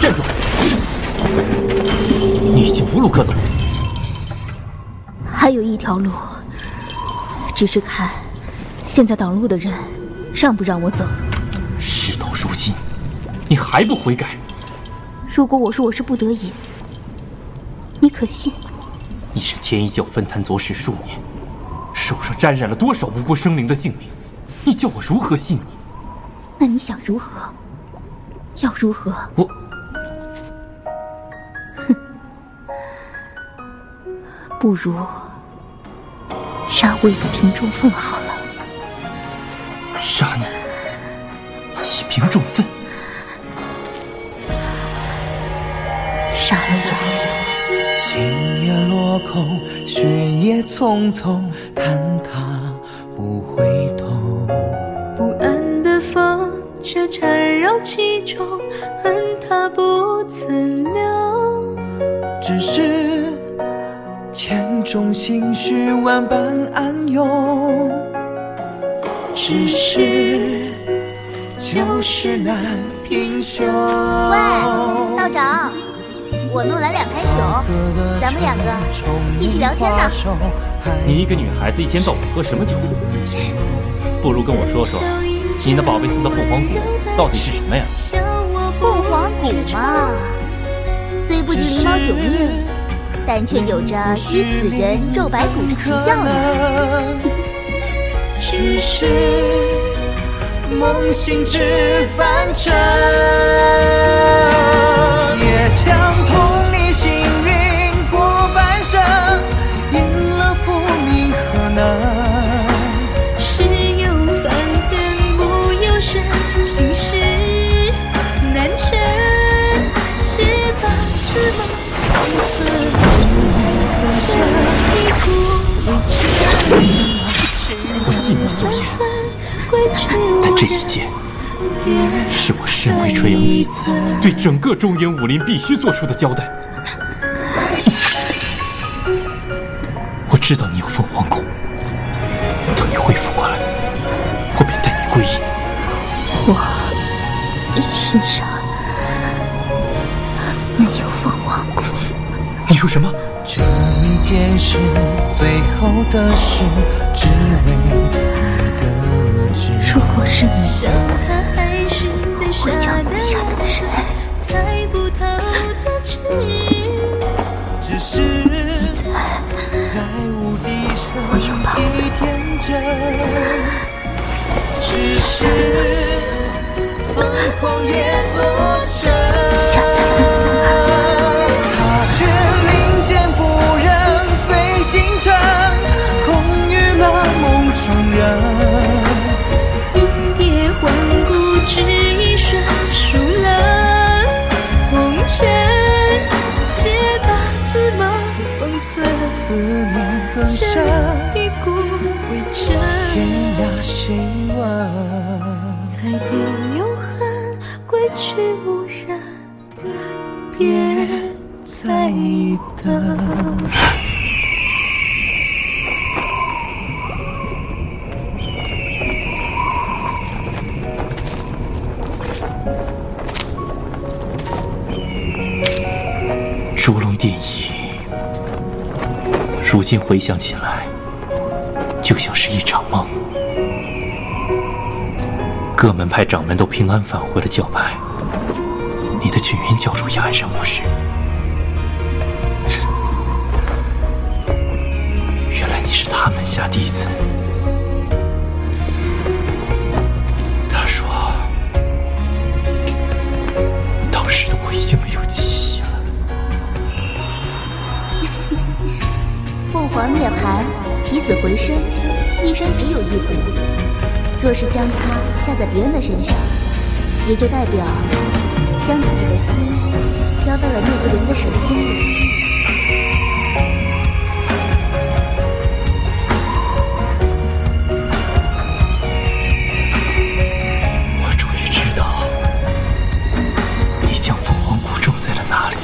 站住！你已经无路可走。还有一条路，只是看现在挡路的人让不让我走。事到如今，你还不悔改？如果我说我是不得已，你可信？你是天一教分坛左使数年，手上沾染了多少无辜生灵的性命？你叫我如何信你？那你想如何？要如何？我，哼，不如杀我以平众愤好了。杀你以平众愤？杀了我！空，雪夜匆匆，看他不回头。不安的风却缠绕其中，恨他不曾留。只是千种心绪，万般暗涌。只是旧事难平休。喂，道长，我弄来两坛酒，咱们两个继续聊天呢。你一个女孩子一天到晚喝什么酒？不如跟我说说，你那宝贝似的凤凰骨到底是什么呀？凤凰骨嘛，虽不及灵猫九命，但却有着吸死人肉白骨之奇效呢。只是梦醒知凡尘，心事难成，且把此梦封存，这一股未知。我信你所言，但这一剑是我身为纯阳弟子对整个中原武林必须做出的交代。我知道你有凤凰骨，等你恢复过来，我便带你归隐。我身上没有凤凰骨。你说什么？这一件事，最后的事，只为你得知。如果是你，想他还是最傻的人，猜不透的痴。只是在无底深几天真，只是思念更深，一股未真，天涯谁问？才定永恒，归去无人，别再等。如龙电影，如今回想起来，就像是一场梦。各门派掌门都平安返回了教派，你的群云教主也安然无事。原来你是他门下弟子。他说，当时的我已经没有记忆了。凤凰涅槃，起死回生，一生只有一回。若是将它下在别人的身上，也就代表将自己的心交到了那个人的手心里。我终于知道，你将凤凰骨种在了哪里。